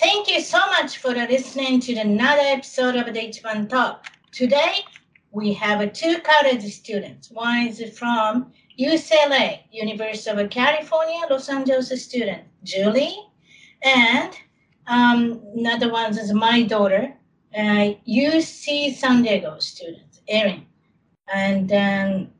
Thank you so much for listening to another episode of the Ichiban Talk. Today, we have two college students. One is from UCLA, University of California, Los Angeles student, Julie, and um, another one is my daughter, uh, UC San Diego student, Erin. And then,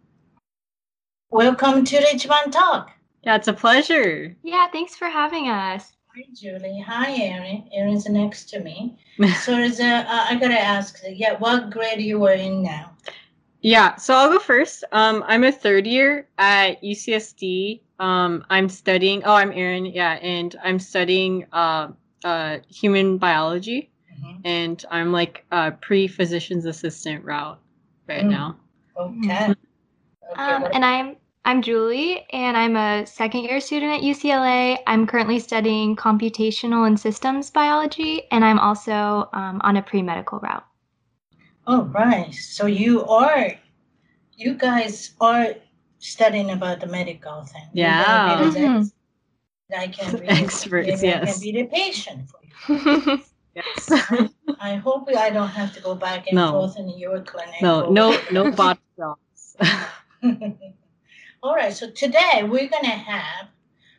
welcome to the Ichiban Talk. Yeah, it's a pleasure. Yeah, thanks for having us. Hi, Julie. Hi, Erin. Erin's next to me. So, is uh, I gotta ask, yeah, what grade you were in now? Yeah, so I'll go first. Um, I'm a third year at UCSD. Um, I'm studying. Oh, I'm Erin. Yeah, and I'm studying uh, uh, human biology, Mhm. and I'm like a pre-physician's assistant route right Mm. now. Okay. Okay, Um, and I'm I'm Julie, and I'm a second year student at UCLA. I'm currently studying computational and systems biology, and I'm also um, on a pre medical route. oh, right. So you are, you guys are studying about the medical thing. Yeah. gotta be the Mhm. I can be Experts, maybe I yes. can be the patient for you. Yes. I hope I don't have to go back and No. forth in your clinic. no, or- no, no bot jobs. All right, so today we're gonna have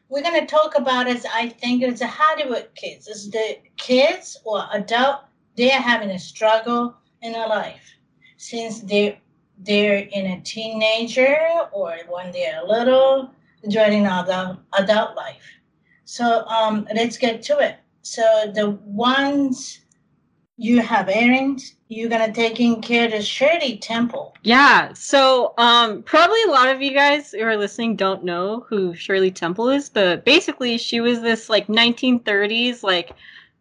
we're gonna talk about as I think it's the Hollywood kids. It's the kids or adult they're having a struggle in their life since they they're in a teenager or when they're little joining adult adult life. So um let's get to it. So the ones you have errands, you're gonna taking care of Shirley Temple. Yeah, so um probably a lot of you guys who are listening don't know who Shirley Temple is, but basically she was this like 1930s like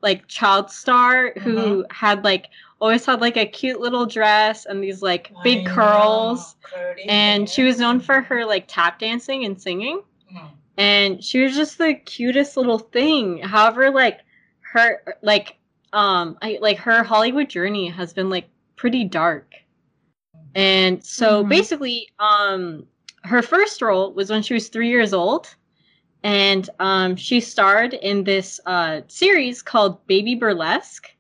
like child star who had like always had like a cute little dress and these like big I curls know, and she was known for her like tap dancing and singing Mhm. and she was just the cutest little thing. However, like her like um I like her Hollywood journey has been like pretty dark. And so Mhm. basically um her first role was when she was 3 years old and um she starred in this uh series called Baby Burlesque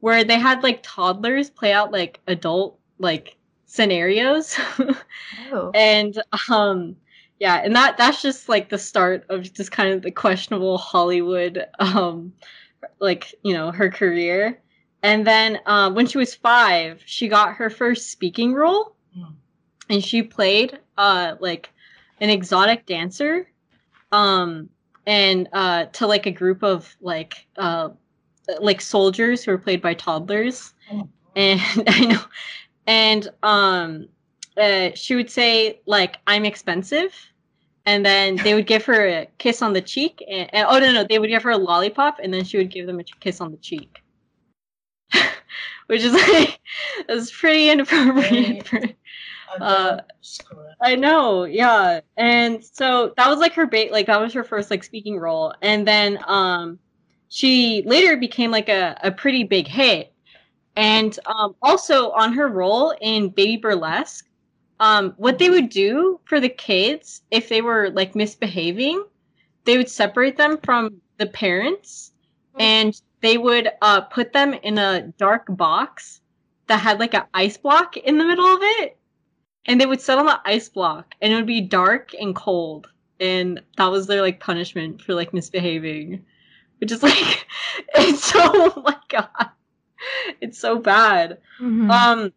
where they had like toddlers play out like adult like scenarios. oh. and um yeah and that that's just like the start of just kind of the questionable hollywood um like you know her career. And then um when she was five she got her first speaking role. Mm. and she played uh like an exotic dancer um and uh to like a group of like uh like soldiers who were played by toddlers. Oh. and i know. And um uh, she would say like i'm expensive and then they would give her a kiss on the cheek and, and- oh no no they would give her a lollipop and then she would give them a kiss on the cheek which is like it pretty inappropriate for, school. I know, yeah. And so that was like her bait like that was her first like speaking role. And then um she later became like a, a pretty big hit. And um also on her role in Baby Burlesque, um what they would do for the kids if they were like misbehaving, they would separate them from the parents and they would uh put them in a dark box that had like an ice block in the middle of it. And they would sit on the ice block and it would be dark and cold. And that was their like punishment for like misbehaving. Which is like it's so oh my god it's so bad. Mhm. um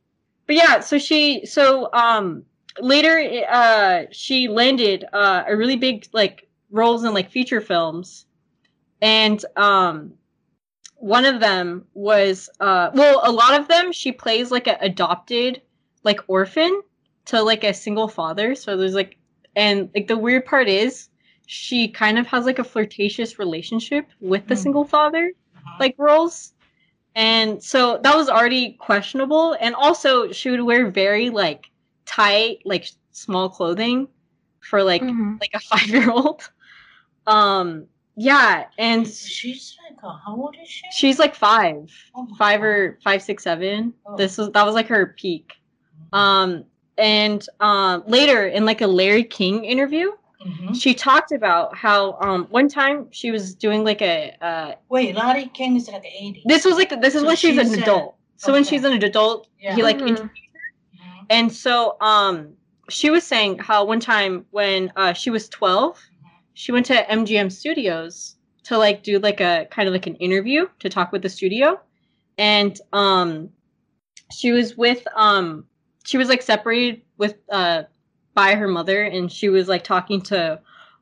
but yeah, so she so um later uh she landed uh a really big like roles in like feature films, and um one of them was uh well a lot of them she plays like a adopted like orphan to like a single father. So there's like and like the weird part is she kind of has like a flirtatious relationship with the Mm. single father like roles and so that was already questionable and also she would wear very like tight like small clothing for like Mhm. like a five year old um yeah and she's like, how old is she? she's like five Oh my five God. or five six seven Oh. this was that was like her peak um and um later in like a larry king interview Mhm. she talked about how um one time she was doing like a uh Wait, Larry King is like 80. this was like this is So when she's, she's an a- adult so when she's an adult Yeah. he like Mhm. int- Mhm. and so um she was saying how one time when uh she was 12 she went to mgm studios to like do like a kind of like an interview to talk with the studio and um she was with um she was like separated with uh by her mother and she was like talking to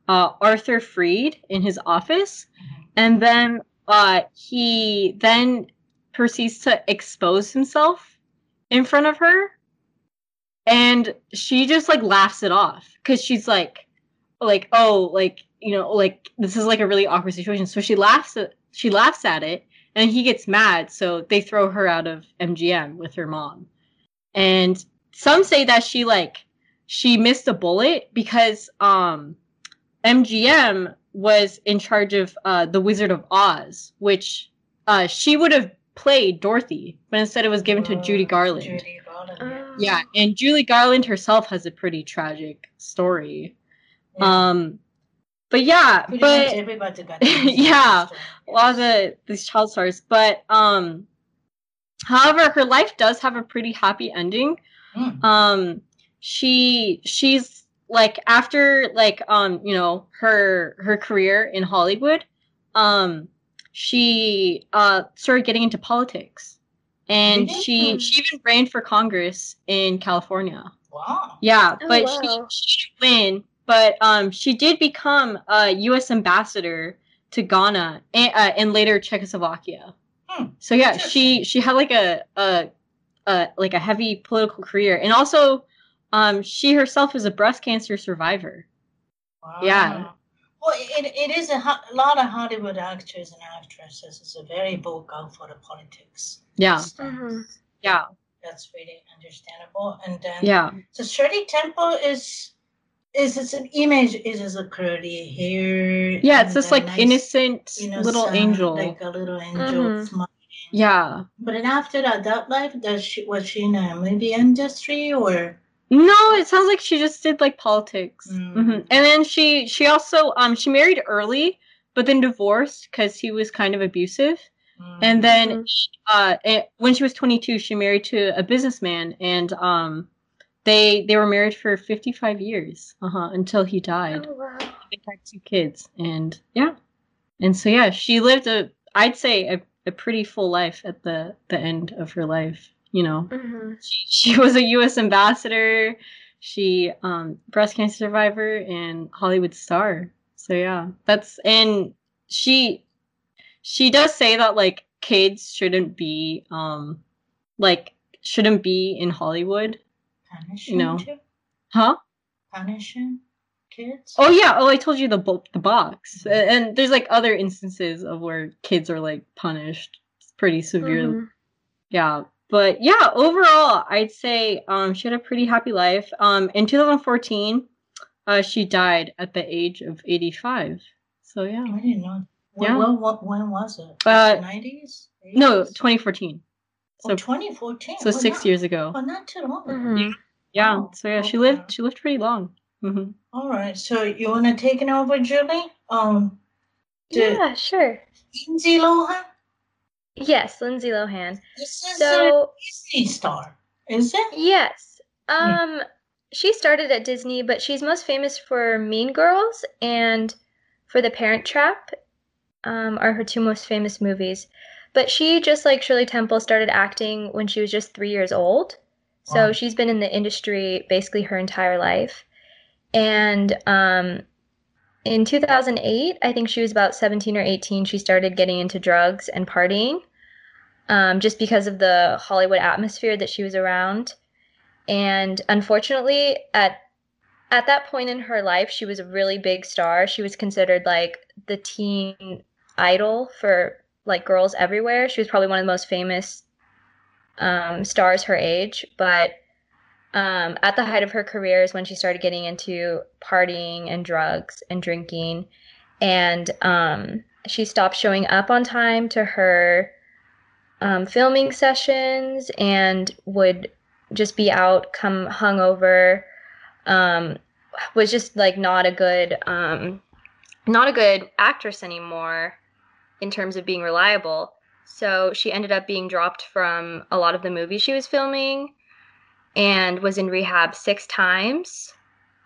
uh arthur freed in his office. Mhm. and then uh he then proceeds to expose himself in front of her. And she just like laughs it off because she's like like oh like you know like this is like a really awkward situation. So she laughs at she laughs at it and he gets mad so they throw her out of mgm with her mom. And some say that she like she missed a bullet because um mgm was in charge of uh the wizard of oz which uh she would have played dorothy but instead it was given to judy Oh, garland Judy Garland. Oh. yeah, and Julie Garland herself has a pretty tragic story. Yeah. Um, but yeah, Pretty but everybody got Yeah, a lot of the these child stars. But um, however, her life does have a pretty happy ending. Mm. Um, she she's like after like um you know her her career in Hollywood, um, she uh started getting into politics. And Really? she she even ran for Congress in California. Wow. Yeah, Oh, but wow. she, she didn't win. But um, she did become a U.S. ambassador to Ghana and, uh, and later Czechoslovakia. Hmm, So yeah, she she had like a, a a like a heavy political career, and also um, she herself is a breast cancer survivor. Wow. Yeah. Well, it, it is a, a lot of Hollywood actors and actresses is a very vocal for the politics. Yeah, stance. Mhm. yeah, That's really understandable. And then yeah, so Shirley Temple is is it's an image. It is a curly hair. yeah. It's and this like nice, innocent innocent, little angel. like a little angel Mhm. smiling. yeah. But then after that, that life, does she was she in a movie industry or? No, it sounds like she just did like politics. Mm. Mhm. And then she she also um she married early, but then divorced because he was kind of abusive. Mm. And then Mhm. uh eh, when she was 22, she married to a businessman, and um they they were married for 55 years, uh huh, until he died. Oh, wow. They had two kids, and yeah, and so yeah, she lived a I'd say a, a pretty full life at the the end of her life. You know, Mhm. she, she was a U.S. ambassador. She um breast cancer survivor and Hollywood star. So yeah, that's and she she does say that like kids shouldn't be um like shouldn't be in Hollywood. punishing you know. too? Huh? punishing kids. Oh yeah. Oh, I told you the bo- the box. A- And there's like other instances of where kids are like punished pretty severely. Mhm. Yeah. But yeah, overall, I'd say um, she had a pretty happy life. Um, in 2014, uh, she died at the age of 85. So yeah. I didn't know. Yeah. Well, what, when was it? Uh, Nineties. No, 2014. So So 2014. so six years ago. Oh, not too long. Mhm. Yeah. oh, So yeah, she lived. She lived pretty long. hmm All right. So you want to take it over, Julie? Um, the Yeah, sure. Lindsay Lohan. Yes, Lindsay Lohan. This is a So Disney star, is it? yes, Hmm. um, she started at Disney, but she's most famous for Mean Girls and for The Parent Trap, um, are her two most famous movies. But she, just like Shirley Temple, started acting when she was just three years old. So Wow. she's been in the industry basically her entire life. And um, in 2008, I think she was about 17 or 18, she started getting into drugs and partying um, just because of the Hollywood atmosphere that she was around. And unfortunately, at at that point in her life, she was a really big star. She was considered like the teen idol for like girls everywhere. She was probably one of the most famous um, stars her age, but um, at the height of her career is when she started getting into partying and drugs and drinking, and um, she stopped showing up on time to her um, filming sessions and would just be out, come hungover. Um, was just like not a good, um, not a good actress anymore in terms of being reliable. So she ended up being dropped from a lot of the movies she was filming and was in rehab six times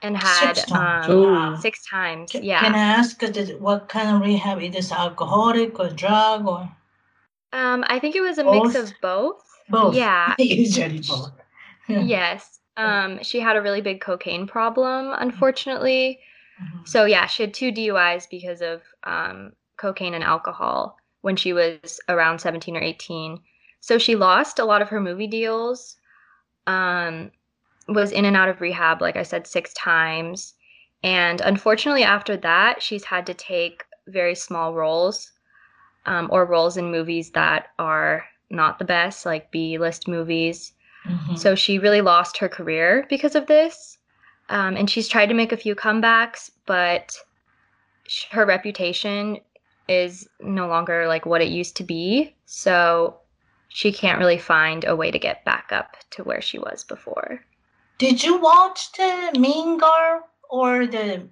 and had Six times. um, six times. Ca- Yeah. Can I ask did- what kind of rehab? Is this alcoholic or drug or Um, I think it was a mix of both. both? Yeah. Usually both. Yes. Um, she had a really big cocaine problem, unfortunately. Mhm. So yeah, she had two DUIs because of um, cocaine and alcohol when she was around 17 or 18. So she lost a lot of her movie deals. Um, was in and out of rehab, like I said, six times. And unfortunately, after that, she's had to take very small roles um, or roles in movies that are not the best, like B list movies. Mhm. So she really lost her career because of this. Um, and she's tried to make a few comebacks, but sh- her reputation is no longer like what it used to be. So she can't really find a way to get back up to where she was before. Did you watch the Mean Girl or the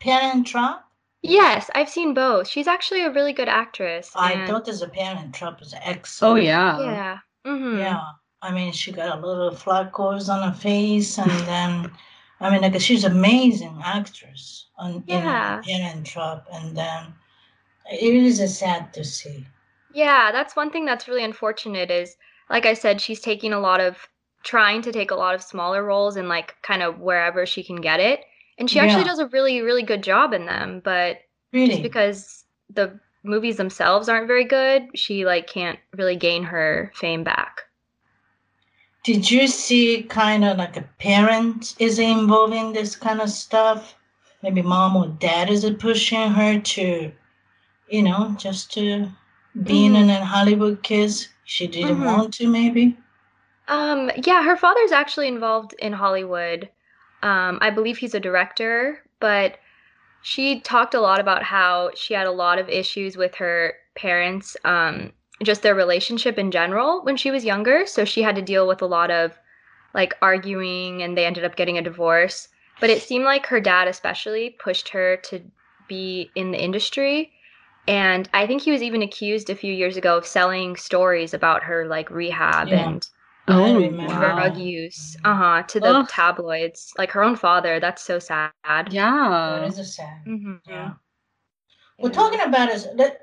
Parent Trap? Yes, I've seen both. She's actually a really good actress. I and- thought the Parent Trap was Oh excellent. yeah. Yeah. hmm Yeah. I mean, she got a little flacos on her face, and then, I mean, like she's amazing actress on Yeah. in Parent Trap, and then it is a sad to see. Yeah, that's one thing that's really unfortunate is like I said, she's taking a lot of trying to take a lot of smaller roles and like kind of wherever she can get it. And she actually Yeah. does a really, really good job in them, but Really, just because the movies themselves aren't very good, she like can't really gain her fame back. did you see kind of like a parent is involved in this kind of stuff? Maybe mom or dad is pushing her to, you know, just to being Mhm. in Hollywood kids. She didn't Mhm. want to, maybe. Um, yeah, her father's actually involved in Hollywood. Um, I believe he's a director, but she talked a lot about how she had a lot of issues with her parents, um, just their relationship in general when she was younger. So she had to deal with a lot of like arguing, and they ended up getting a divorce. But it seemed like her dad, especially, pushed her to be in the industry. And I think he was even accused a few years ago of selling stories about her like rehab Yeah. and I Oh remember. drug use uh-huh to the Ugh. tabloids like her own father that's so sad Yeah. is a sad. Mhm. Yeah. We're talking about is let,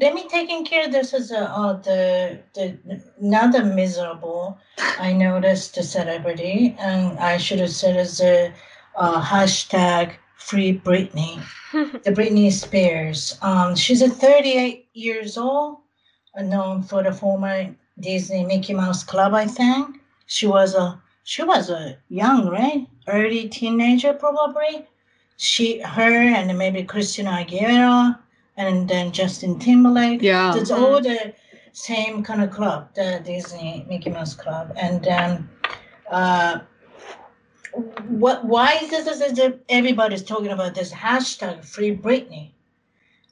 let me taking care of this is a uh, the the not the miserable. I noticed the celebrity, and I should have said as a uh, hashtag free Britney, the Britney Spears. Um, she's a 38 years old, uh, known for the former Disney Mickey Mouse Club. I think she was a she was a young, right, early teenager probably she, her, and maybe Christina Aguilera, and then Justin Timberlake. Yeah. It's all the same kind of club, the Disney Mickey Mouse Club. And um, uh, what? Why is this? Is this everybody's talking about this hashtag Free Britney?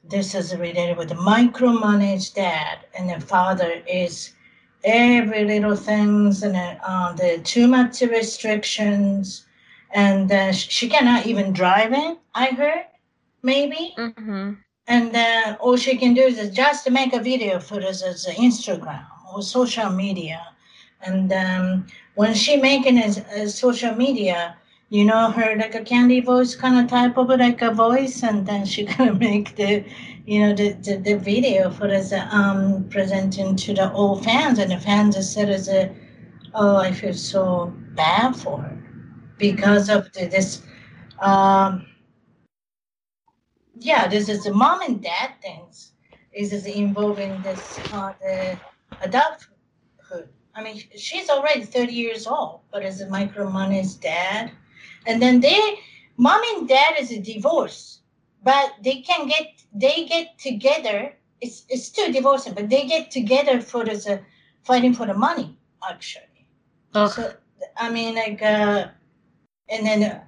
This is related with the micromanaged dad, and the father is every little things, and uh, uh, the too much restrictions and uh, she cannot even drive it. I heard, maybe. Mhm. And then all she can do is just make a video for this as Instagram or social media. And um, when she making a, a social media, you know her like a candy voice kind of type of like a voice, and then she gonna make the, you know, the, the, the video for this um presenting to the old fans, and the fans said as a oh, I feel so bad for her because of the, this. Um, yeah, this is the mom and dad things. Is is involving this uh, the adulthood. I mean, she's already thirty years old, but as is micromanage dad, and then they, mom and dad is a divorce, but they can get they get together. It's it's still divorcing, but they get together for uh, fighting for the money actually. Ugh. So I mean, like, uh, and then uh,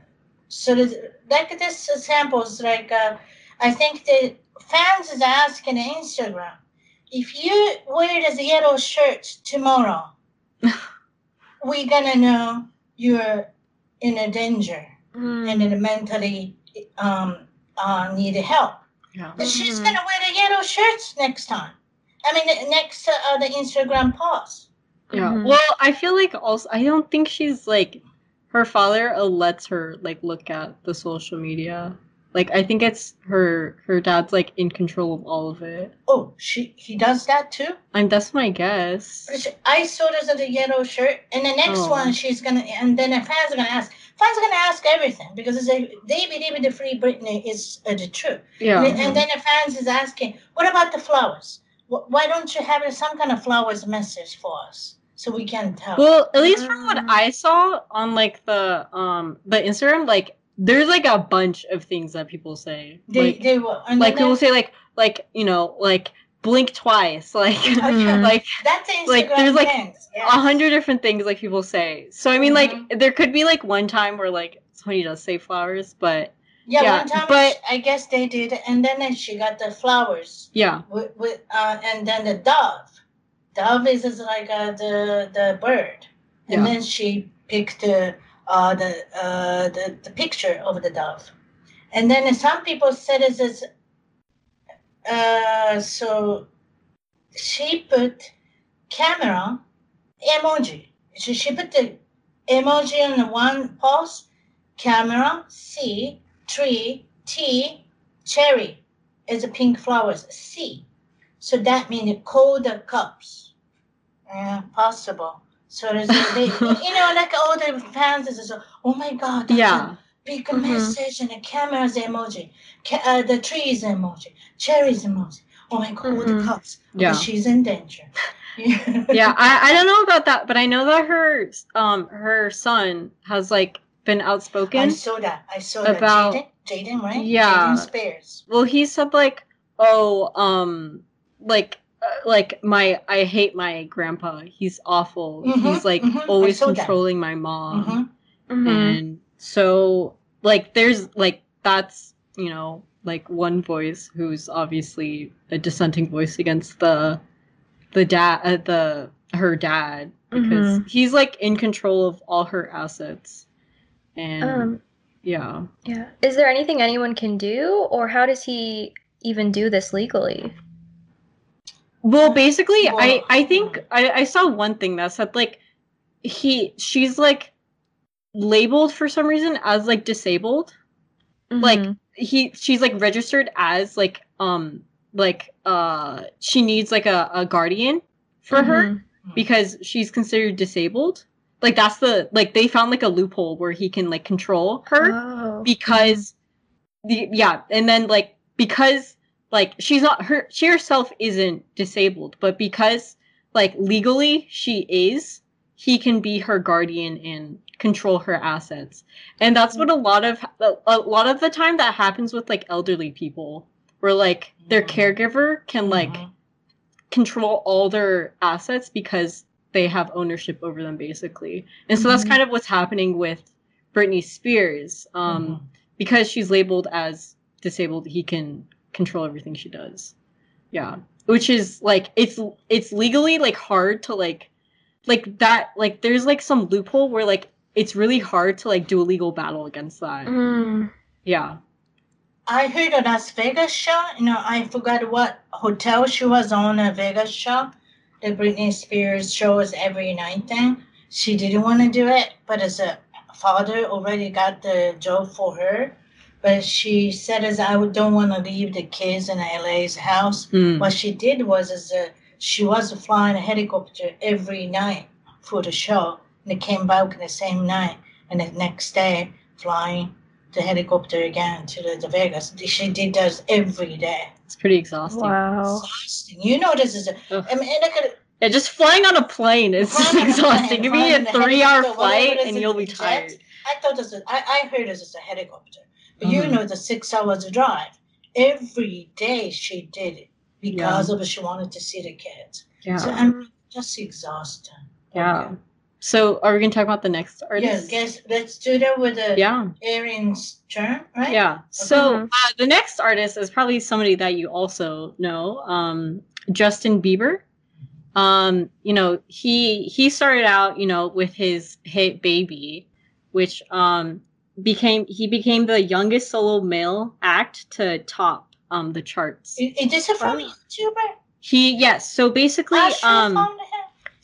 so there's, like this examples, like uh, I think the fans is asking Instagram if you wear this yellow shirt tomorrow, we're gonna know you're in a danger Mm. and then mentally um, uh, need help. Yeah. But she's Mhm. gonna wear the yellow shirts next time. I mean, the- next uh, the Instagram post. Yeah. Mhm. Well, I feel like also I don't think she's like her father uh, lets her like look at the social media. Like I think it's her her dad's like in control of all of it. Oh, she he does that too. I'm that's my guess. She- I saw this as a yellow shirt, and the next Oh. one she's gonna, and then the fans are gonna ask. Fans are gonna ask everything because it's a, they believe the free Britney is uh, the truth. Yeah. And, and then the fans is asking, what about the flowers? Why don't you have some kind of flowers message for us so we can tell? Well, at least from what Mm. I saw on like the um the Instagram, like there's like a bunch of things that people say. they, like they will. Like people say like like you know like blink twice like Mhm. like that's Instagram like, there's, like, a yes. hundred different things like people say. So I mean, Mhm. like there could be like one time where like somebody does say flowers, but Yeah, yeah, one time but- I guess they did, and then she got the flowers. yeah, with, with uh, and then the dove. Dove is, is like uh, the the bird, and Yeah. then she picked the uh, the, uh, the the picture of the dove, and then some people said it is uh, so she put camera emoji. She, she put the emoji on the one post, camera C tree T cherry is a pink flowers C. So that means cold cups. Yeah, possible. So there's they, you know, like all the fans is so, oh my god, that's yeah, a big Mhm. message and the camera's emoji, ca- uh, the trees emoji, cherries emoji. Oh my god, all the cups. Yeah. Okay, she's in danger. yeah. I I don't know about that, but I know that her um her son has like been outspoken. I saw that. I saw About- that. Jayden, Jayden, right? Yeah. Jayden Spears. Well, he said like, oh, um, like. Uh, like my, I hate my grandpa. He's awful. Mhm, He's like mhm, always saw that. controlling my mom. hmm Mhm. and so like there's like that's you know like one voice who's obviously a dissenting voice against the the dad uh, the her dad because Mhm. he's like in control of all her assets and Um, yeah yeah. Is there anything anyone can do, or how does he even do this legally? well basically i i think I, I saw one thing that said like he she's like labeled for some reason as like disabled Like, Mhm. he she's like registered as like um like uh she needs like a, a guardian for her Mhm. because she's considered disabled like that's the like they found like a loophole where he can like control her Oh. because the yeah and then like because like she's not her she herself isn't disabled but because like legally she is he can be her guardian and control her assets and that's what a lot of a, lot of the time that happens with like elderly people where like their Mhm. caregiver can like Mhm. control all their assets because they have ownership over them basically and so that's Mhm. kind of what's happening with britney spears um Mhm. because she's labeled as disabled he can control everything she does yeah which is like it's it's legally like hard to like like that like there's like some loophole where like it's really hard to like do a legal battle against that Mm. yeah I heard a Las Vegas show. You know, I forgot what hotel she was on a Vegas show. The Britney Spears shows every night thing. She didn't want to do it, but as a father already got the job for her. But she said, "As I don't want to leave the kids in LA's house." Hmm. What she did was, is uh, she was flying a helicopter every night for the show, and they came back the same night, and the next day flying the helicopter again to the, the Vegas. She did those every day. It's pretty exhausting. Wow. Exhausting. You know this is. A, Ugh. I mean, look at Yeah, just flying on a plane is Flying on a exhausting. plane, Give me a in three-hour flight it is and you'll be jet. tired. I thought this. Was, I I heard this is a helicopter, but you Mhm. know the six hours drive. Every day she did it because of it. She wanted to see the kids. Yeah. So I'm just exhausted. Yeah. Okay. So are we gonna talk about the next Yes, artist? guess let's do that with the Yeah. Erin's turn, right? Yeah. So Mhm. uh, the next artist is probably somebody that you also know, um, Justin Bieber. Um, you know, he he started out, you know, with his hit "Baby," which um became he became the youngest solo male act to top um the charts. Is, is this a from YouTuber? He yes. So basically, um?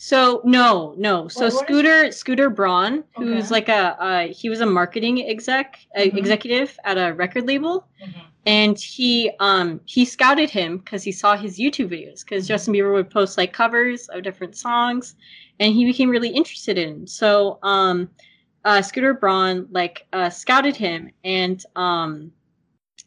So no, no. So What- what is Scooter Scooter Braun, who's Okay. like a uh, he was a marketing exec uh, Mhm. executive at a record label, Mhm. and he um he scouted him because he saw his YouTube videos because Mhm. Justin Bieber would post like covers of different songs, and he became really interested in. So um, uh, Scooter Braun like uh, scouted him, and um,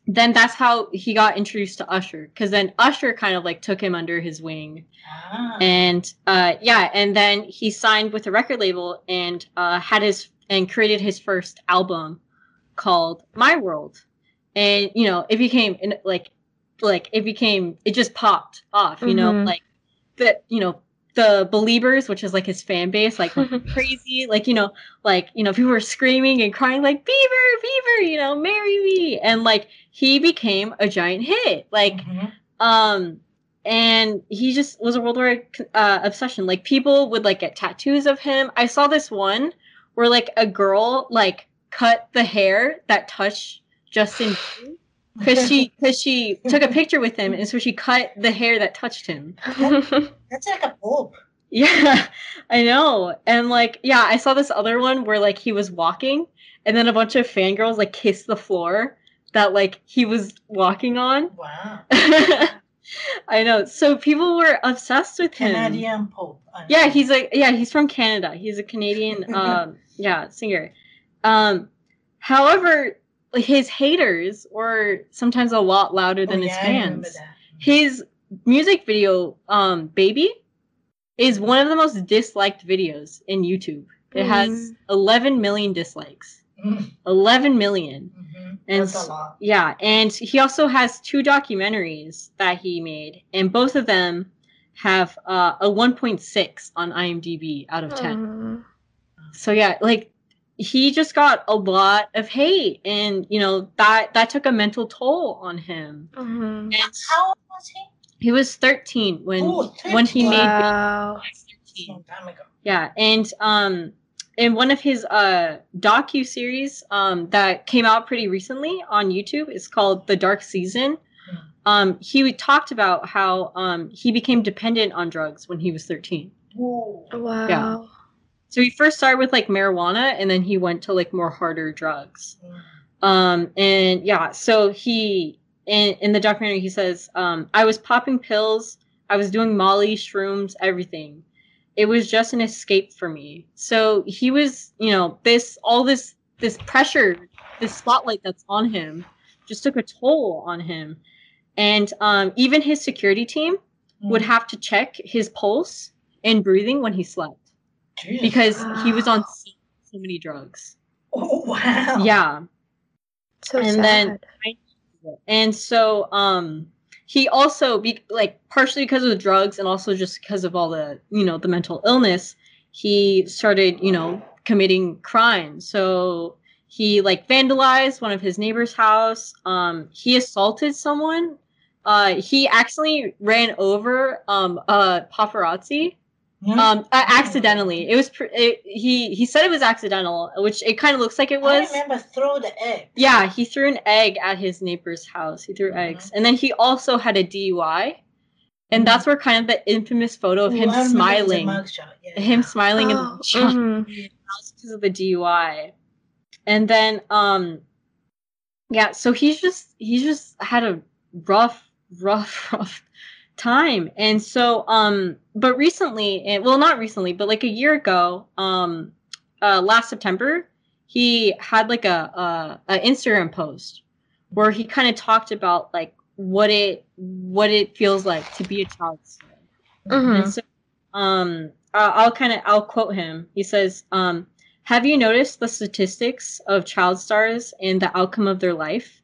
then that's how he got introduced to Usher because then Usher kind of like took him under his wing Ah. and uh yeah and then he signed with a record label and uh had his and created his first album called my world and you know it became in- like like it became it just popped off you know Mhm. like that, you know the believers which is like his fan base like crazy. Like you know like you know people were screaming and crying like beaver beaver you know marry me. And like he became a giant hit. Like Mhm. um and he just was a worldwide uh, obsession. Like people would like get tattoos of him. I saw this one where like a girl like cut the hair that touched justin because she because she took a picture with him and so she cut the hair that touched him That's like a pope. yeah i know and like yeah i saw this other one where like he was walking and then a bunch of fangirls like kissed the floor that like he was walking on Wow. I know. So people were obsessed with him. Canadian pope. Yeah, he's like yeah, he's from Canada. He's a Canadian um yeah, singer. Um however, his haters were sometimes a lot louder Oh, than his yeah, remember fans. His music video um Baby is one of the most disliked videos in YouTube. It has Mm. 11 million dislikes. Mm, 11 million. mhm. And That's s- a lot. Yeah, and he also has two documentaries that he made, and both of them have uh, a 1.6 on IMDb out of 10. Mm. So yeah, like he just got a lot of hate, and you know that that took a mental toll on him. Mhm. And How old was he? he was 13 when Oh, when he made Wow. Baby. Long time ago. Yeah, and um in one of his uh docu series um that came out pretty recently on YouTube, it's called The Dark Season. Hmm. Um he talked about how um he became dependent on drugs when he was 13. Whoa. Wow. So he first started with like marijuana and then he went to like more harder drugs. Um, and yeah, so he in in the documentary he says, um, I was popping pills, I was doing Molly, shrooms, everything. It was just an escape for me. So he was, you know, this all this this pressure, this spotlight that's on him, just took a toll on him. And um, even his security team would Mm. have to check his pulse and breathing when he slept Jesus. because he was on so, so many drugs. Oh wow. Yeah. So And sad. then- and so um he also be like partially because of the drugs and also just because of all the you know the mental illness he started you know committing crimes so he like vandalized one of his neighbor's house um he assaulted someone uh he accidentally ran over um a paparazzi Hmm? um uh, accidentally it was pr- it, he he said it was accidental which it kind of looks like it was I remember throw the egg. yeah, he threw an egg at his neighbor's house. He threw Mhm. eggs. And then he also had a DUI. And that's where kind of the infamous photo of Ooh, him I remember the smiling, mugshot, yeah. him smiling in the Oh, mugshot mhm. because of the DUI. And then um yeah, so he's just he's just had a rough, rough, rough time. And so, um, but recently, and well, not recently, but like a year ago, um, uh, last September, he had like a, a, a Instagram post where he kind of talked about like what it what it feels like to be a child star. Mhm. And so, um, I'll kind of I'll quote him. He says, um, "Have you noticed the statistics of child stars and the outcome of their life?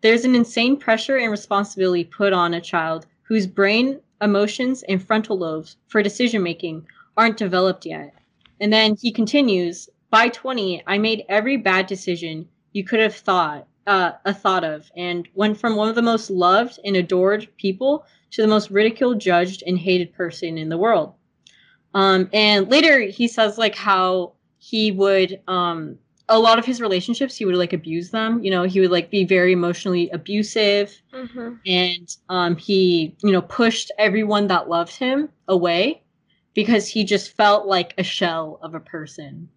There's an insane pressure and responsibility put on a child whose brain, emotions, and frontal lobes for decision making aren't developed yet." And then he continues, "By 20, I made every bad decision you could have thought uh, a thought of, and went from one of the most loved and adored people." to the most ridiculed, judged, and hated person in the world. Um, and later he says like how he would um, a lot of his relationships he would like abuse them. You know, he would like be very emotionally abusive, Mhm. and um, he you know pushed everyone that loved him away because he just felt like a shell of a person,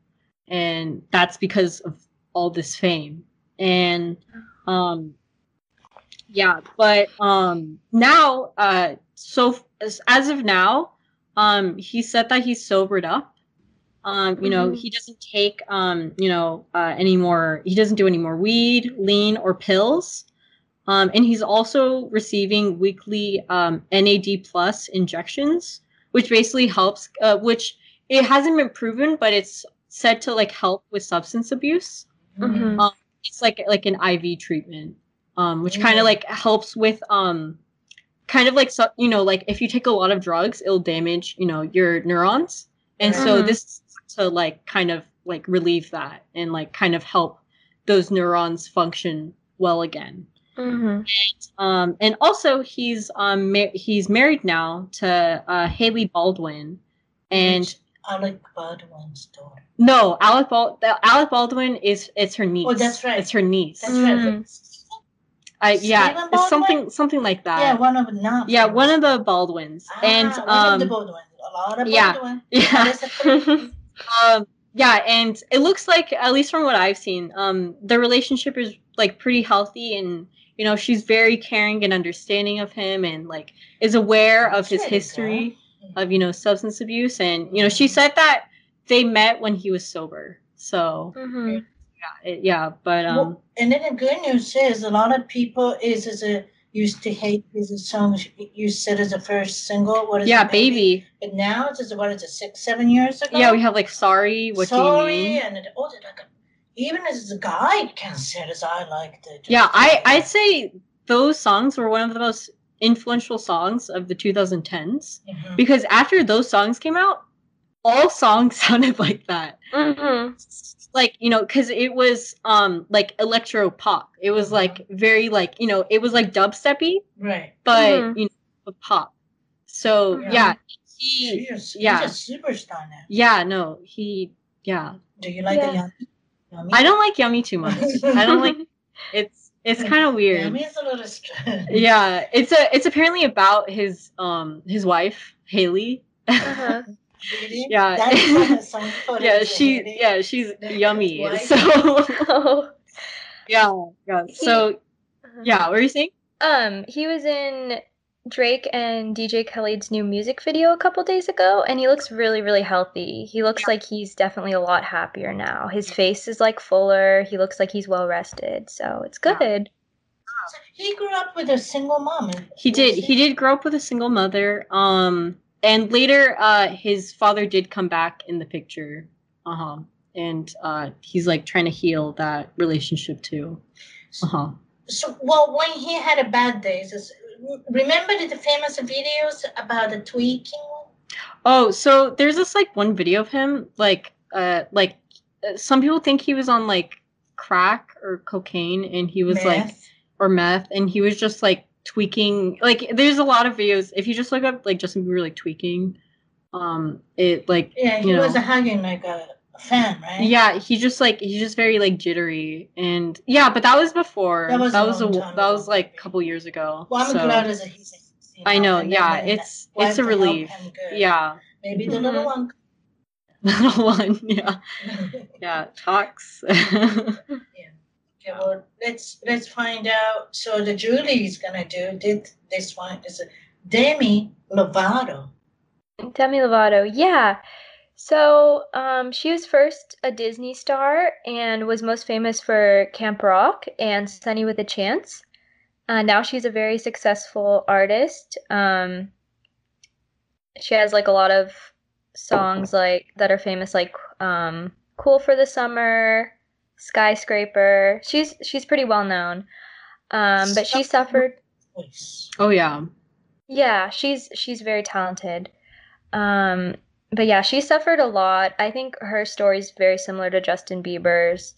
and that's because of all this fame. And um, yeah but um now uh so as, as of now um he said that he's sobered up um you know Mhm. he doesn't take um you know uh any more he doesn't do any more weed lean or pills um and he's also receiving weekly um nad plus injections which basically helps uh which it hasn't been proven but it's said to like help with substance abuse Mhm. um, it's like like an IV treatment, um, which kind Mhm. of like helps with um, kind of like so you know like if you take a lot of drugs, it'll damage you know your neurons, and so Mhm. this to like kind of like relieve that and like kind of help those neurons function well again. Mhm. Um, and also he's um ma- he's married now to uh, Hailey Baldwin, and Alec Baldwin's daughter. no Alec Bal- Alec Baldwin is it's her niece. Oh, that's right. It's her niece. That's Mm. right. I yeah, it's something something like that. Yeah, one of the now. Yeah, one of the Baldwins. Ah, and one of um the Baldwins. A lot of yeah. Yeah. There's a three. um yeah, and it looks like at least from what I've seen, um the relationship is like pretty healthy and you know, she's very caring and understanding of him and like is aware of his history of, you know, substance abuse and you know, she said that they met when he was sober. So, Mhm. yeah, it, yeah, but um Well, and then the good news is a lot of people is is a used to hate his song you said as a first single. What is yeah, it, baby. But now it's what is it six seven years ago? Yeah, we have like sorry, what Sorry, do you mean? and it, oh, like even as a guy can say as I liked it. Yeah, I I'd say those songs were one of the most influential songs of the 2010s Mhm. because after those songs came out, all songs sounded like that. Like, you know, cuz it was um like electro pop. It was like very like, you know, it was like dubsteppy, right. but Mhm. you know, pop. So, Yeah. yeah, She he is, yeah. he's a superstar now. yeah, no, he yeah. Do you like Yeah. the young? Yummy? I don't like Yummy too much. I don't like it's it's kind of weird. Yummy is a little strange. yeah it's a it's apparently about his um his wife hailey Uh-huh. Really? Yeah. That is a song yeah she really? yeah she's yummy so yeah yeah so Uh-huh. yeah what were you saying Um, he was in Drake and DJ Khaled's new music video a couple days ago, and he looks really, really healthy. He looks like he's definitely a lot happier now. His face is like fuller. He looks like he's well rested, so it's Yeah. good. So he grew up with a single mom. he did he did grow up with a single mother um and later uh his father did come back in the picture. Uh-huh. And uh he's like trying to heal that relationship too. Uh-huh. So, well, when he had a bad day is- remember the famous videos about the tweaking? Oh, so there's this like one video of him, like, uh, like some people think he was on like crack or cocaine, and he was like, or meth, and he was just like tweaking. Like, there's a lot of videos. If you just look up like Justin Bieber like tweaking, um, it like yeah, he you was know. hugging like a fan, right? yeah, he just like he's just very like jittery, and yeah, but that was before. That was a that was, a that was like a couple years ago. Well, I'm so- glad that he's. you I know, yeah, it's it's a relief. Yeah, Maybe the little one. little one. Yeah. Yeah, talks. Okay, well, let's let's find out. So the Julie is gonna do did this one is Demi Lovato. Demi Lovato, yeah. So um, she was first a Disney star and was most famous for Camp Rock and Sunny with a Chance. Uh, now she's a very successful artist. Um, she has like a lot of songs like that are famous, like um, "Cool for the Summer," "Skyscraper." She's she's pretty well known, um, but she suffered. Oh yeah, yeah. She's she's very talented. Um, but yeah, she suffered a lot. I think her story is very similar to Justin Bieber's.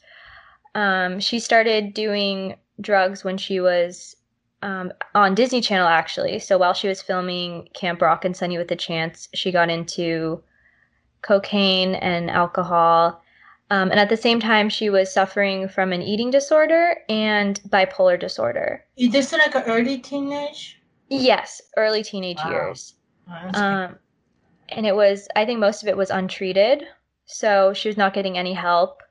Um, she started doing drugs when she was um, on Disney Channel, actually. So while she was filming Camp Rock and Sunny with a Chance, she got into cocaine and alcohol. Um, and at the same time, she was suffering from an eating disorder and bipolar disorder. Is this like an early teenage? Yes, early teenage wow. years. um, and it was i think most of it was untreated so she was not getting any help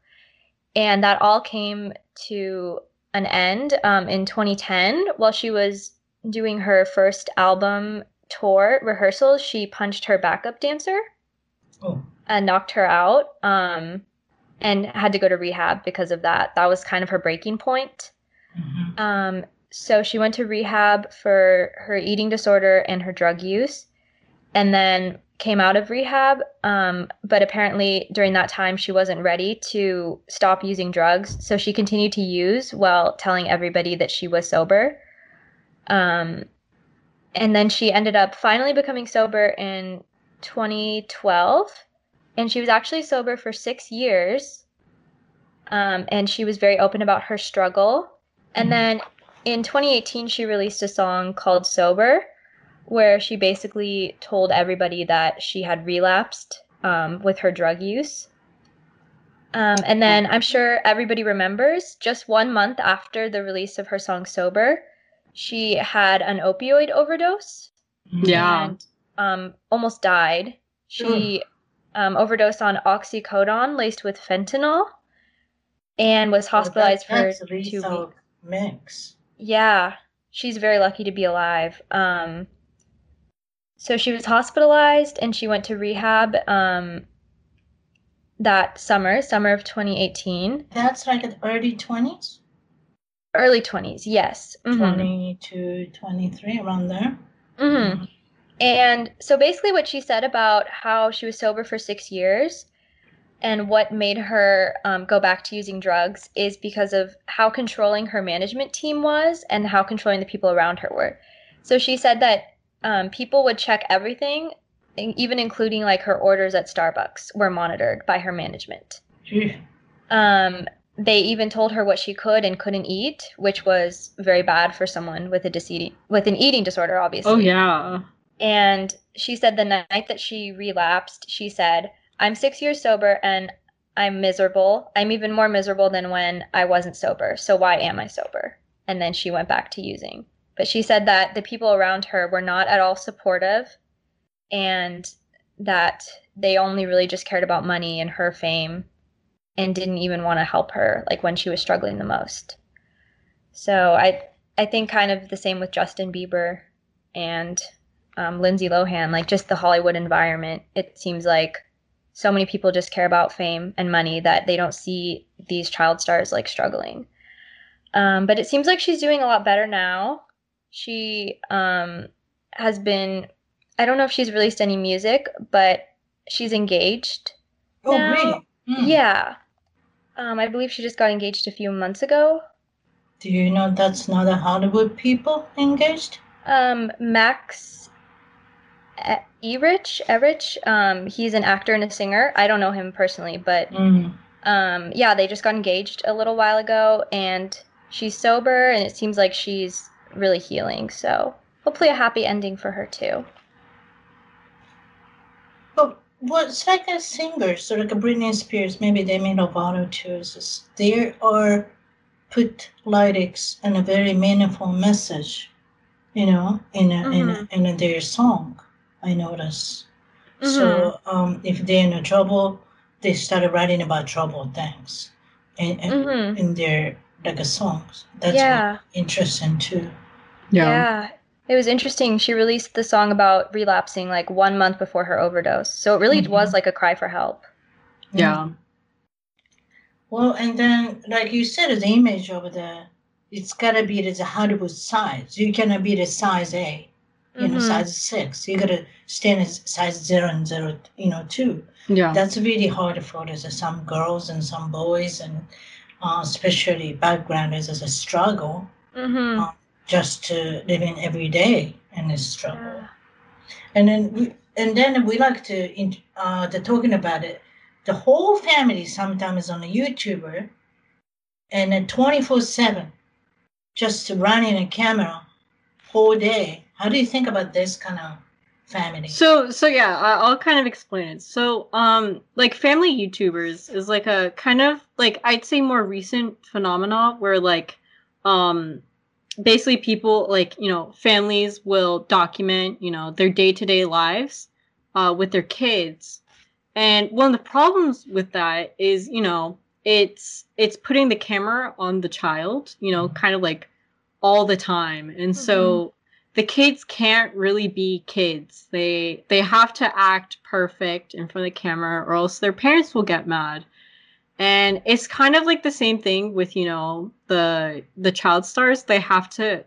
and that all came to an end um, in 2010 while she was doing her first album tour rehearsals she punched her backup dancer oh. and knocked her out um, and had to go to rehab because of that that was kind of her breaking point mm-hmm. um, so she went to rehab for her eating disorder and her drug use and then came out of rehab. Um, but apparently, during that time, she wasn't ready to stop using drugs. So she continued to use while telling everybody that she was sober. Um, and then she ended up finally becoming sober in 2012. And she was actually sober for six years. Um, and she was very open about her struggle. And then in 2018, she released a song called Sober where she basically told everybody that she had relapsed um, with her drug use. Um, and then I'm sure everybody remembers just one month after the release of her song Sober, she had an opioid overdose. Yeah. And um, almost died. She um, overdosed on oxycodone laced with fentanyl and was hospitalized well, for two weeks. Mix. Yeah. She's very lucky to be alive. Um, so she was hospitalized and she went to rehab um, that summer, summer of 2018. That's like in early 20s? Early 20s, yes. Mm-hmm. 20 to 23, around there. Mm-hmm. And so basically, what she said about how she was sober for six years and what made her um, go back to using drugs is because of how controlling her management team was and how controlling the people around her were. So she said that um, people would check everything, even including like her orders at Starbucks were monitored by her management. Um, they even told her what she could and couldn't eat, which was very bad for someone with a dis- with an eating disorder, obviously. Oh yeah. And she said the night that she relapsed, she said, "I'm six years sober and I'm miserable. I'm even more miserable than when I wasn't sober. So why am I sober?" And then she went back to using. But she said that the people around her were not at all supportive and that they only really just cared about money and her fame and didn't even want to help her like when she was struggling the most. So I I think kind of the same with Justin Bieber and um, Lindsay Lohan, like just the Hollywood environment. It seems like so many people just care about fame and money that they don't see these child stars like struggling. Um, but it seems like she's doing a lot better now. She um, has been, I don't know if she's released any music, but she's engaged. Oh, now. really? Mm. Yeah. Um, I believe she just got engaged a few months ago. Do you know that's not a Hollywood people engaged? Um, Max Ehrich, Ehrich, um, he's an actor and a singer. I don't know him personally, but mm. um, yeah, they just got engaged a little while ago, and she's sober, and it seems like she's really healing. So hopefully a happy ending for her too. But what's like a singer, so like a Britney Spears, maybe they made Demi Lovato too, is there are put lyrics and a very meaningful message, you know, in a, mm-hmm. in, a, in a, their song. I notice. Mm-hmm. So um, if they're in a trouble, they started writing about trouble things, and in, mm-hmm. in their like a songs. That's yeah. interesting too. Yeah. yeah. It was interesting. She released the song about relapsing like one month before her overdose. So it really Mhm. was like a cry for help. Yeah. Well, and then, like you said, the image over there, it's gotta be the Hollywood size. You cannot be the size A, you know, Mhm. size six. You gotta stand in size zero and zero, you know, two. Yeah. That's really hard for there's some girls and some boys, and uh, especially backgrounders as a struggle Mm-hmm. uh, just to living every day in this struggle. Yeah. And then we, and then we like to in, uh, the talking about it. The whole family sometimes on a YouTuber, and then twenty four seven, just running a camera whole day. How do you think about this kind of family? So so yeah, I'll kind of explain it. So um like family YouTubers is like a kind of like I'd say more recent phenomena where like um basically people like, you know, families will document, you know, their day-to-day lives uh with their kids. And one of the problems with that is, you know, it's it's putting the camera on the child, you know, kind of like all the time. And so the kids can't really be kids. They they have to act perfect in front of the camera or else their parents will get mad. And it's kind of like the same thing with, you know, the the child stars. They have to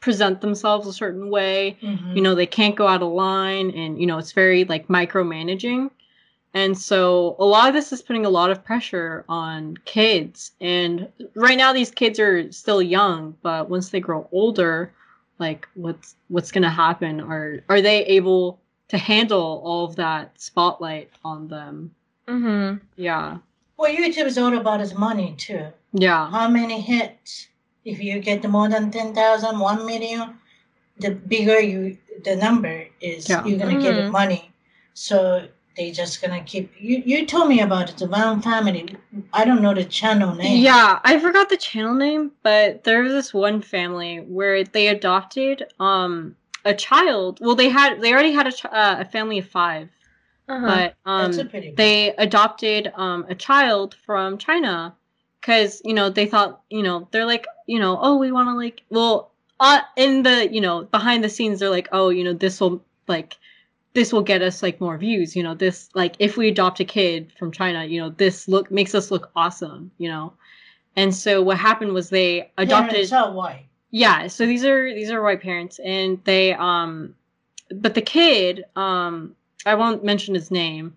present themselves a certain way. Mhm. You know, they can't go out of line and you know, it's very like micromanaging. And so a lot of this is putting a lot of pressure on kids. And right now these kids are still young, but once they grow older, like what's what's gonna happen? Are are they able to handle all of that spotlight on them? Mm-hmm. Yeah. Well, YouTube is all about is money too. Yeah. How many hits? If you get more than 10,000, 1 million, the bigger you the number is, Yeah. you're gonna get Mhm. money. So they just gonna keep. You you told me about it, the one family. I don't know the channel name. Yeah, I forgot the channel name, but there was this one family where they adopted um a child. Well, they had they already had a ch- uh, a family of 5, Uh-huh. but um That's a pretty. they adopted um, a child from China because you know they thought you know they're like you know oh we want to like well uh, in the you know behind the scenes they're like oh you know this will like this will get us like more views you know this like if we adopt a kid from China you know this look makes us look awesome you know? And so what happened was they adopted are white. yeah so these are these are white parents and they um but the kid um i won't mention his name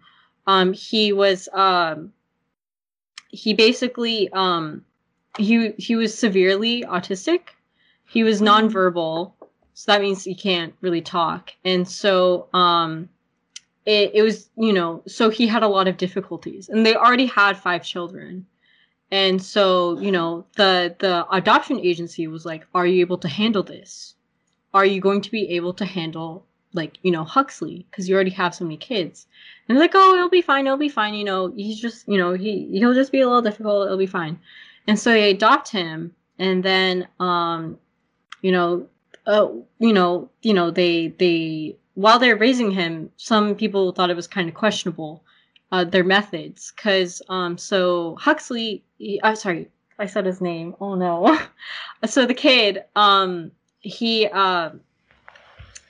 um he was um he basically um he he was severely autistic. He was nonverbal so that means he can't really talk. And so um it, it was you know so he had a lot of difficulties. And they already had five children. And so you know the the adoption agency was like are you able to handle this? Are you going to be able to handle like you know huxley? Because you already have so many kids. And they're like oh it'll be fine. It'll be fine. You know he's just you know he he'll just be a little difficult. It'll be fine. And so they adopt him. And then um you know uh, you know you know they they while they're raising him some people thought it was kind of questionable uh, their methods because um so huxley i'm sorry i said his name oh no. So the kid um he uh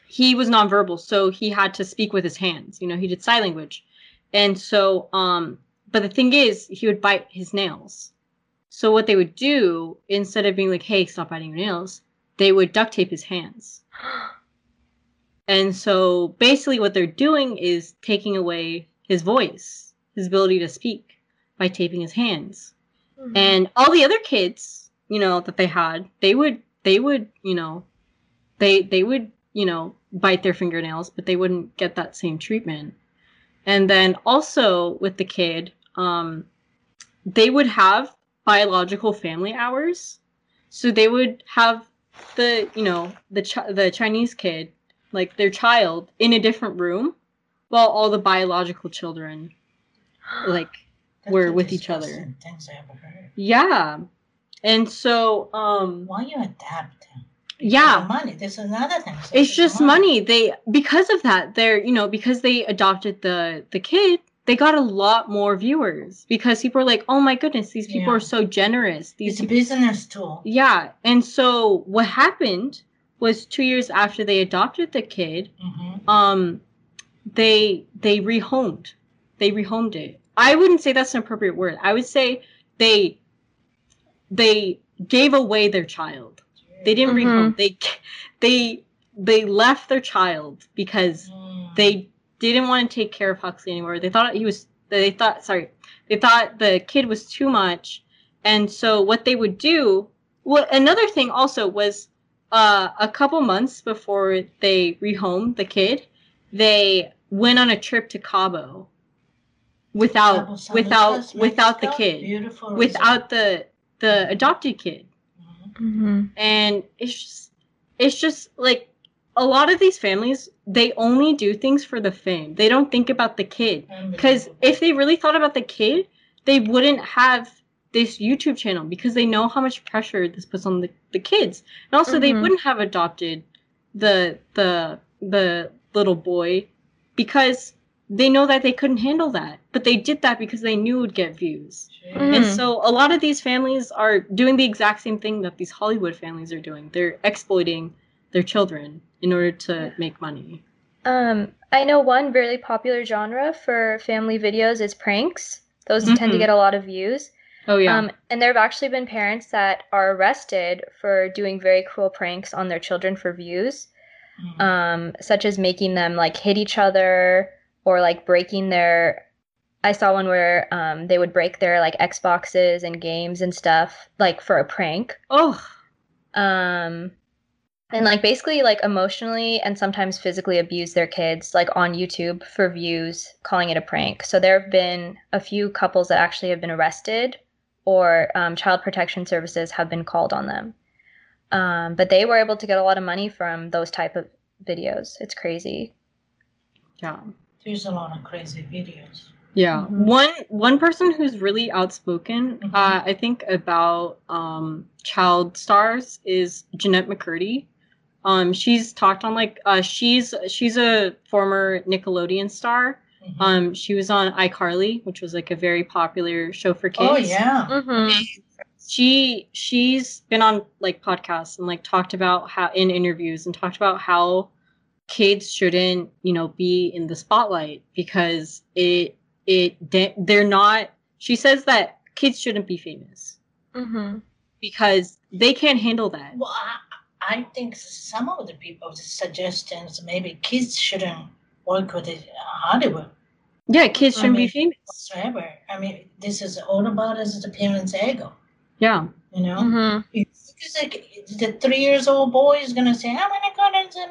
he was nonverbal so he had to speak with his hands you know he did sign language. And so um but the thing is he would bite his nails. So what they would do instead of being like hey stop biting your nails they would duct tape his hands and so basically what they're doing is taking away his voice, his ability to speak by taping his hands. Mhm. And all the other kids, you know, that they had, they would they would, you know, they they would, you know, bite their fingernails, but they wouldn't get that same treatment. And then also with the kid, um they would have biological family hours. So they would have the, you know, the chi- the Chinese kid like their child in a different room while all the biological children like That's We're with each other. Things I ever heard. yeah and so um Why you adapt? yeah The money. There's another thing. So it's just money they because of that they're you know because they adopted the the kid they got a lot more viewers because people are like oh my goodness these people Yeah. are so generous these It's a business tool. Yeah. And so what happened was two years after they adopted the kid. Mm-hmm. Um, they they rehomed, they rehomed it. I wouldn't say that's an appropriate word. I would say they they gave away their child. They didn't Mhm. rehome. They they they left their child because Mm. they didn't want to take care of Huxley anymore. They thought he was. They thought sorry. They thought the kid was too much, and so what they would do. Well, another thing also was uh, a couple months before they rehomed the kid, they went on a trip to Cabo without Cabo without without the kid, without the the adopted kid. Mm-hmm. and it's just it's just like a lot of these families they only do things for the fame. They don't think about the kid. Because if they really thought about the kid they wouldn't have this youtube channel because they know how much pressure this puts on the, the kids. And also they Mhm. wouldn't have adopted the the the little boy because they know that they couldn't handle that. But they did that because they knew it would get views. Mm. and so a lot of these families are doing the exact same thing that these Hollywood families are doing. They're exploiting their children in order to make money. Um, I know one really popular genre for family videos is pranks. Those tend to Mhm. get a lot of views. Oh yeah. Um, and there have actually been parents that are arrested for doing very cruel pranks on their children for views, Mhm. um, such as making them like hit each other or like breaking their. I saw one where um, they would break their like Xboxes and games and stuff like for a prank. oh, Um, and like basically like emotionally and sometimes physically abuse their kids like on YouTube for views, calling it a prank. So there have been a few couples that actually have been arrested, or um, child protection services have been called on them. Um, but they were able to get a lot of money from those type of videos. It's crazy. yeah. There's a lot of crazy videos. Yeah. Mhm. One one person who's really outspoken, Mhm. uh, I think, about um, child stars is Jennette McCurdy. Um, she's talked on like uh, she's she's a former Nickelodeon star. Mhm. Um, she was on iCarly, which was like a very popular show for kids. oh yeah. Mm-hmm. she she's been on like podcasts and like talked about how in interviews and talked about how kids shouldn't you know be in the spotlight because it it de- they're not she says that kids shouldn't be famous Mm-hmm. because they can't handle that Well, I, I think some of the people's suggestions maybe kids shouldn't work with it, uh, Hollywood yeah kids shouldn't mean- be famous whatsoever. I mean, this is all about is the parents' ego. yeah You know, Mm-hmm. because like the three years old boy is gonna say, "I'm gonna go to the,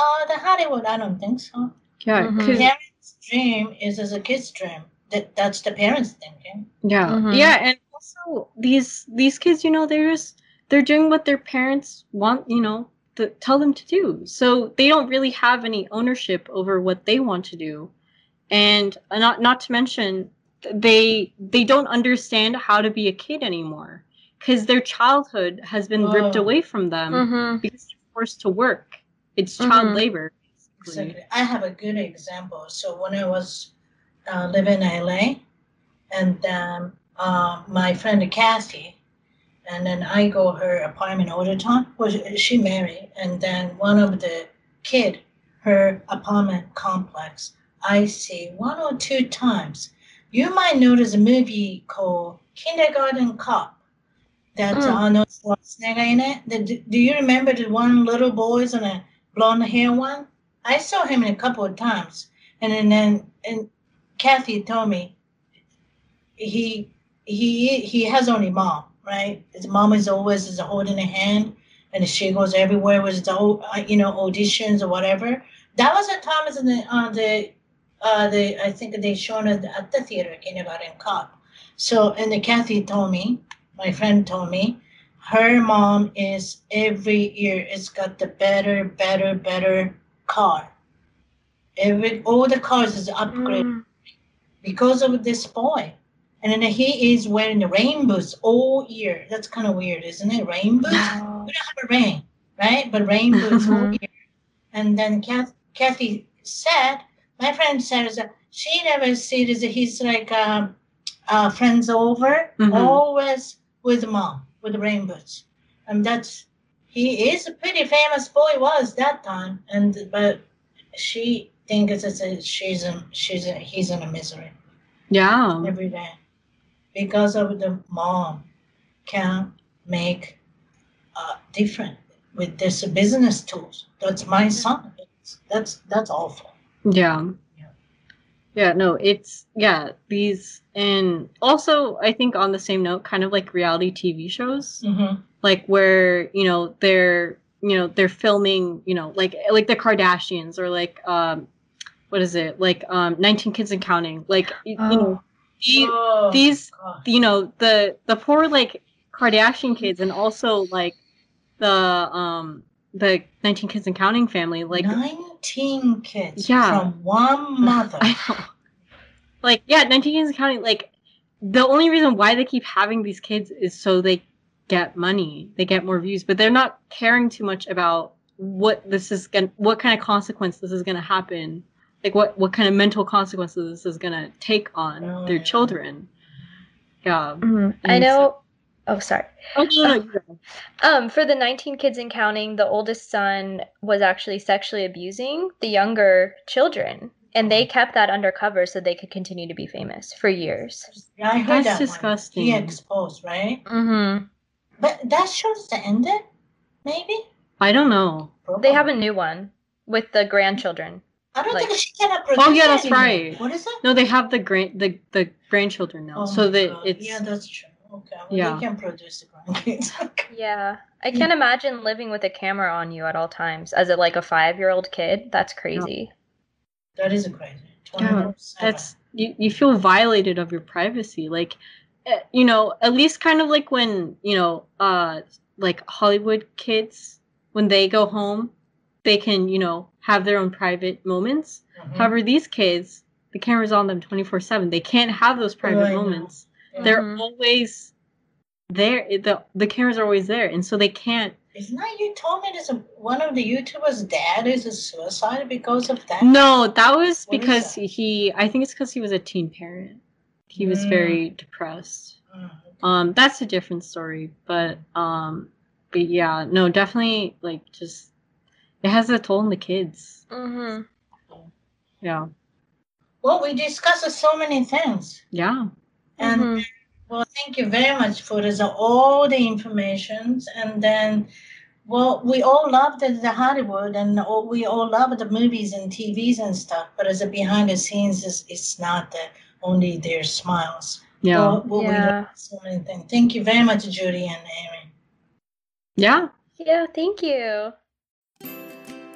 uh, the Hollywood." I don't think so. yeah Mhm. 'cause- Parents' dream is as a kid's dream. That that's the parents thinking. Yeah, Mhm. yeah, and also these these kids, you know, they're just they're doing what their parents want, you know, to tell them to do. So they don't really have any ownership over what they want to do, and uh, not not to mention they they don't understand how to be a kid anymore because their childhood has been ripped Oh. away from them Mm-hmm. because they're forced to work. It's child Mhm. labor. basically. Exactly. I have a good example. So when I was uh, living in LA, and um, uh, my friend Kathy, and then I go her apartment all the time. Well, she- married, and then one of the kid, her apartment complex, I see one or two times. You might notice a movie called Kindergarten Cop. That's Mm. Arnold Schwarzenegger in it. The- Do, you remember the one little boys on a blonde hair one? I saw him a couple of times, and then, then and Kathy told me he he he has only mom, right? His mom is always is holding a hand, and she goes everywhere with the uh, you know auditions or whatever. That was the time in the on the uh the I think they shown it at the theater kindergarten cop. So and the Kathy told me, my friend told me, her mom is every year it's got the better, better, better car. Every all the cars is upgraded because of this boy. And then he is wearing the rain boots all year. That's kind of weird, isn't it? Rain boots? We don't have a rain, right? But rain boots all year. And then Kath, Kathy said, my friend says that she never sees he's like um, uh, friends over, Mhm. always with mom, with the rain boots. And that's, he is a pretty famous boy was that time, and but she thinks it's a, she's a, she's a, he's in a misery Yeah. every day because of the mom can make uh, different with this business tools. That's my son. It's, that's that's awful. Yeah. Yeah. Yeah, no, it's yeah, these and also I think on the same note, kind of like reality TV shows, Mm-hmm. like where, you know, they're you know, they're filming, you know, like like the Kardashians or like um what is it? Like um 19 Kids and Counting. Like y- you know, Oh, these God. you know, the the poor like Kardashian kids and also like the um the 19 Kids and Counting family like 19 kids Yeah. from one mother. I know. Like, yeah, 19 Kids and Counting, like, the only reason why they keep having these kids is so they get money, they get more views, but they're not caring too much about what this is going what kind of consequence this is going to happen. Like, what, what kind of mental consequences this is going to take on Oh, their yeah. children. Yeah. Mhm. I And so- know. Oh, sorry. Oh, no, no, you go. Um, for the 19 kids and counting, the oldest son was actually sexually abusing the younger children, and they kept that undercover so they could continue to be famous for years. Yeah, I heard That's that disgusting. One. He exposed, right? Mm-hmm. But that shows the ended, maybe. I don't know. They have a new one with the grandchildren. I don't like- think she cannot produce. Oh, yeah, that's anymore. right. What is that? No, they have the grand the, the grandchildren now, Oh so my that God. it's yeah, that's true. Okay, well, Yeah. they can produce the grandkids. Yeah, I can't imagine living with a camera on you at all times as a like a five year old kid. That's crazy. that is crazy. Yeah, that's you, you feel violated of your privacy like eh, you know at least kind of like when you know uh like hollywood kids when they go home they can you know have their own private moments Mhm. however these kids the camera's on them 24 7 they can't have those private I know. moments Yeah. they're always there the the cameras are always there and so they can't Isn't that you told me there's a, one of the YouTubers' dad is a suicide because of that? no that was What is because that? he i think it's because he was a teen parent he was Mm. very depressed Mm. um that's a different story but um but yeah no definitely like just it has a toll on the kids Mm-hmm. yeah Well, we discussed so many things. yeah And Mhm. well, thank you very much for this, all the informations. And then, well, we all love the, the Hollywood and all, we all love the movies and TVs and stuff. But as a behind the scenes, it's, it's not the, only their smiles. yeah Well, well, we Yeah. learned so many things. Thank you very much, Judy and Amy. yeah Yeah, thank you.